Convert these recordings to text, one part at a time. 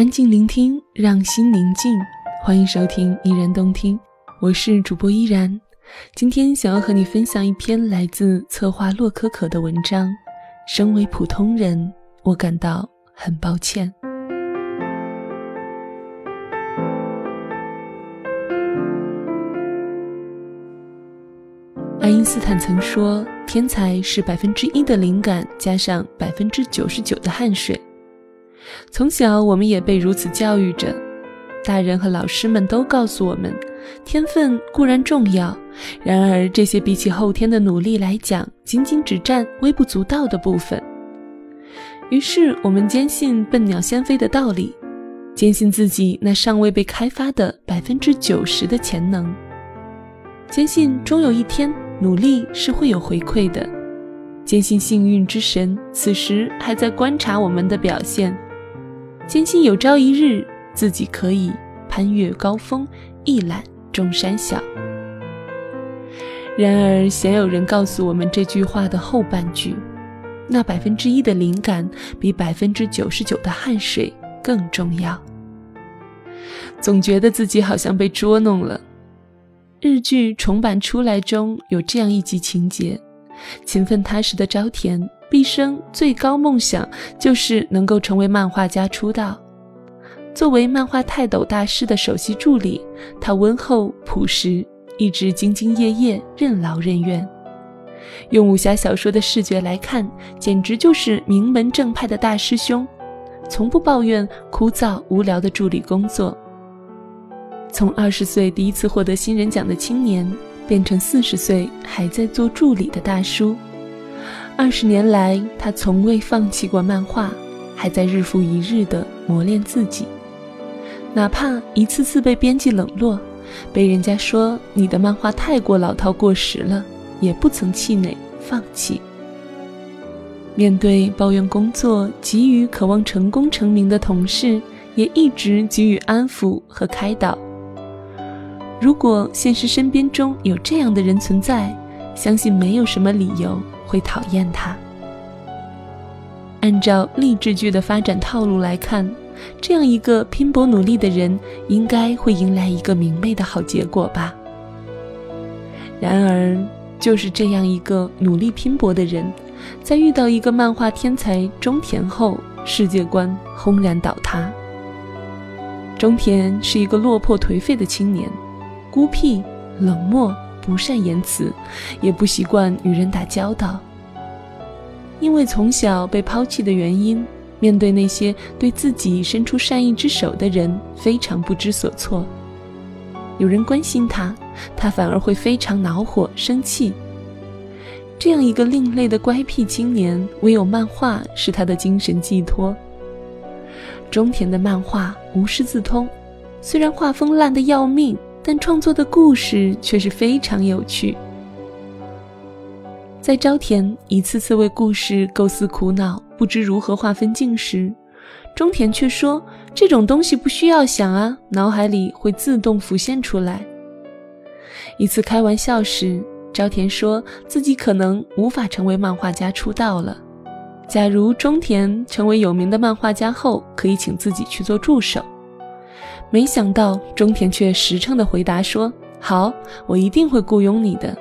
安静聆听，让心宁静。欢迎收听依然动听，我是主播依然。今天想要和你分享一篇来自策划洛可可的文章。身为普通人，我感到很抱歉。爱因斯坦曾说：“天才是百分之一的灵感加上百分之九十九的汗水。”从小，我们也被如此教育着。大人和老师们都告诉我们，天分固然重要，然而这些比起后天的努力来讲，仅仅只占微不足道的部分。于是，我们坚信“笨鸟先飞”的道理，坚信自己那尚未被开发的百分之九十的潜能，坚信终有一天努力是会有回馈的，坚信幸运之神此时还在观察我们的表现。坚信有朝一日自己可以攀越高峰，一览众山小。然而，鲜有人告诉我们这句话的后半句：那百分之一的灵感比百分之九十九的汗水更重要。总觉得自己好像被捉弄了。日剧重版出来中有这样一集情节：勤奋踏实的朝田。毕生最高梦想就是能够成为漫画家出道。作为漫画泰斗大师的首席助理，他温厚朴实，一直兢兢业业、任劳任怨。用武侠小说的视觉来看，简直就是名门正派的大师兄，从不抱怨枯燥无聊的助理工作。从二十岁第一次获得新人奖的青年，变成四十岁还在做助理的大叔。二十年来，他从未放弃过漫画，还在日复一日地磨练自己。哪怕一次次被编辑冷落，被人家说你的漫画太过老套过时了，也不曾气馁放弃。面对抱怨工作急于渴望成功成名的同事，也一直给予安抚和开导。如果现实身边中有这样的人存在，相信没有什么理由。会讨厌他。按照励志剧的发展套路来看，这样一个拼搏努力的人，应该会迎来一个明媚的好结果吧。然而，就是这样一个努力拼搏的人，在遇到一个漫画天才中田后，世界观轰然倒塌。中田是一个落魄颓废的青年，孤僻冷漠。不善言辞，也不习惯与人打交道。因为从小被抛弃的原因，面对那些对自己伸出善意之手的人，非常不知所措。有人关心他，他反而会非常恼火、生气。这样一个另类的乖僻青年，唯有漫画是他的精神寄托。中田的漫画无师自通，虽然画风烂得要命。但创作的故事却是非常有趣。在朝田一次次为故事构思苦恼，不知如何划分镜时，中田却说：“这种东西不需要想啊，脑海里会自动浮现出来。”一次开玩笑时，朝田说自己可能无法成为漫画家出道了。假如中田成为有名的漫画家后，可以请自己去做助手。没想到中田却实诚地回答说：“好，我一定会雇佣你的。”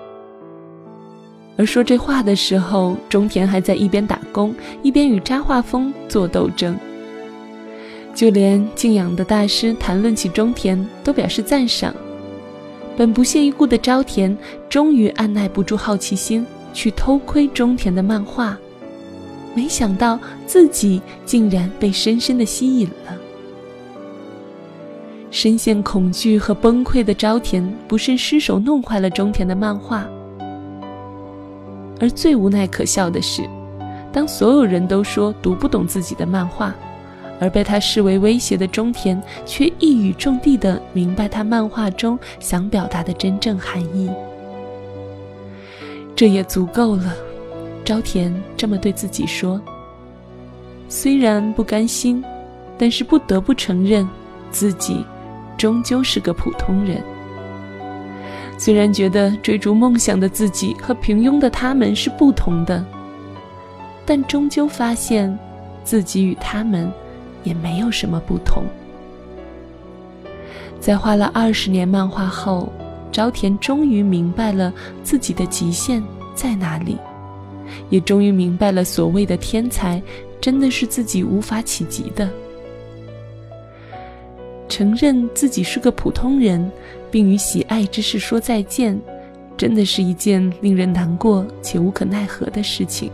而说这话的时候，中田还在一边打工一边与扎画风做斗争。就连敬仰的大师谈论起中田，都表示赞赏。本不屑一顾的朝田终于按耐不住好奇心，去偷窥中田的漫画，没想到自己竟然被深深的吸引了。深陷恐惧和崩溃的朝田，不慎失手弄坏了中田的漫画。而最无奈可笑的是，当所有人都说读不懂自己的漫画，而被他视为威胁的中田，却一语中的的明白他漫画中想表达的真正含义。这也足够了，朝田这么对自己说。虽然不甘心，但是不得不承认自己。终究是个普通人。虽然觉得追逐梦想的自己和平庸的他们是不同的，但终究发现，自己与他们也没有什么不同。在画了二十年漫画后，朝田终于明白了自己的极限在哪里，也终于明白了所谓的天才真的是自己无法企及的。承认自己是个普通人，并与喜爱之事说再见，真的是一件令人难过且无可奈何的事情。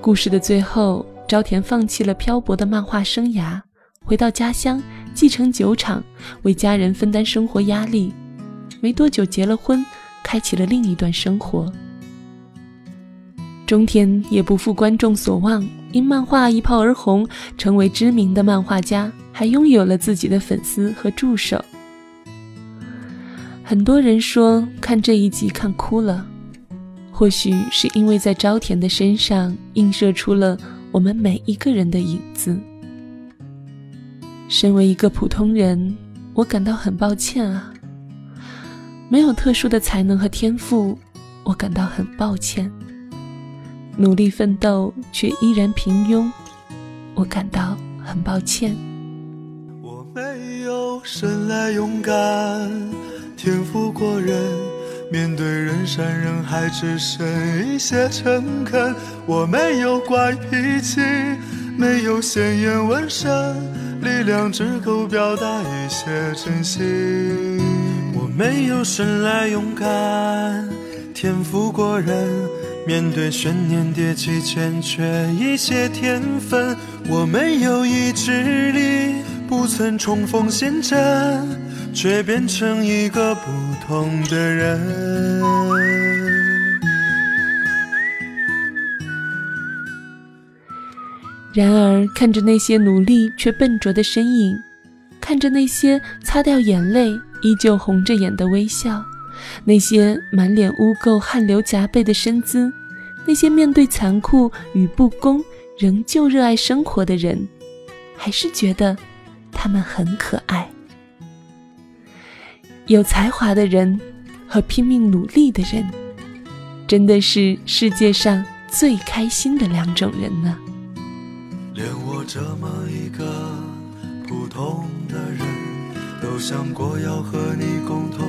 故事的最后，朝田放弃了漂泊的漫画生涯，回到家乡。继承酒厂，为家人分担生活压力，没多久结了婚，开启了另一段生活。中田也不负观众所望，因漫画一炮而红，成为知名的漫画家，还拥有了自己的粉丝和助手。很多人说看这一集看哭了，或许是因为在朝田的身上映射出了我们每一个人的影子。身为一个普通人，我感到很抱歉啊。没有特殊的才能和天赋，我感到很抱歉。努力奋斗却依然平庸，我感到很抱歉。我没有生来勇敢，天赋过人，面对人山人海只剩一些诚恳。我没有怪脾气，没有鲜艳纹身。力量只够表达一些真心。我没有生来勇敢，天赋过人，面对悬念迭起欠缺一些天分。我没有意志力，不曾冲锋陷阵，却变成一个不同的人。然而，看着那些努力却笨拙的身影，看着那些擦掉眼泪依旧红着眼的微笑，那些满脸污垢、汗流浃背的身姿，那些面对残酷与不公仍旧热爱生活的人，还是觉得他们很可爱。有才华的人和拼命努力的人，真的是世界上最开心的两种人呢。连我这么一个普通的人，都想过要和你共同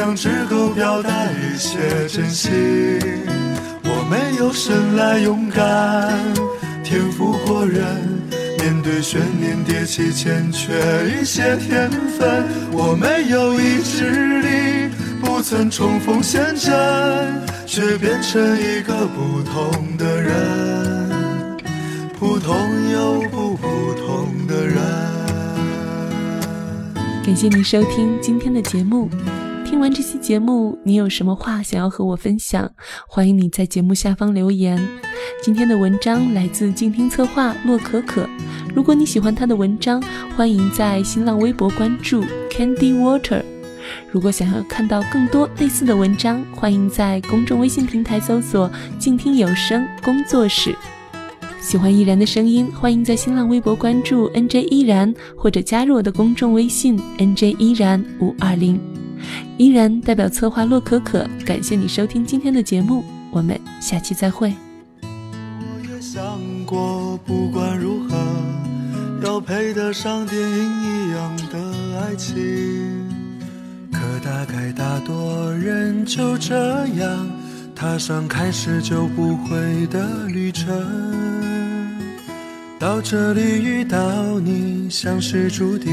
力量只够表达一些真心。我没有生来勇敢，天赋过人，面对悬念迭起，欠缺一些天分。我没有意志力，不曾冲锋陷阵。却变成一个不同的人，普通又不普通的人。感谢你收听今天的节目。听完这期节目，你有什么话想要和我分享？欢迎你在节目下方留言。今天的文章来自静听策划洛可可。如果你喜欢他的文章，欢迎在新浪微博关注 Candy Water。如果想要看到更多类似的文章，欢迎在公众微信平台搜索“静听有声工作室”。喜欢依然的声音，欢迎在新浪微博关注 “nj 依然”或者加入我的公众微信 “nj 依然五二零”。依然代表策划洛可可，感谢你收听今天的节目，我们下期再会。我也想过，不管如何，要配得上电影一样的爱情。可大概大多人就这样踏上开始就不会的旅程，到这里遇到你像是注定，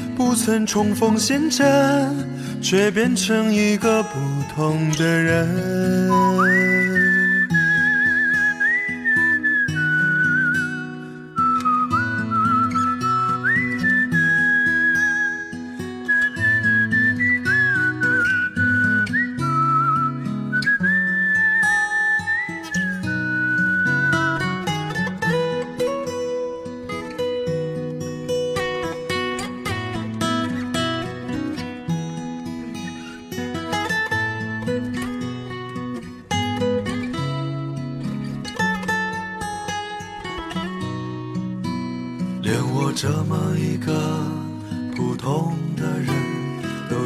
不曾重逢陷阵，却变成一个不同的人。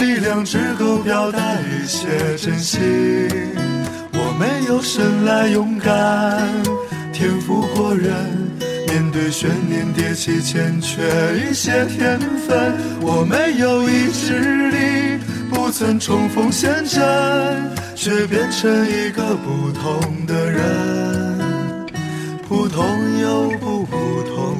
力量只够表达一些真心，我没有生来勇敢，天赋过人，面对悬念，跌起前缺一些天分，我没有意志力，不曾冲锋陷阵，却变成一个不同的人，普通又不普通。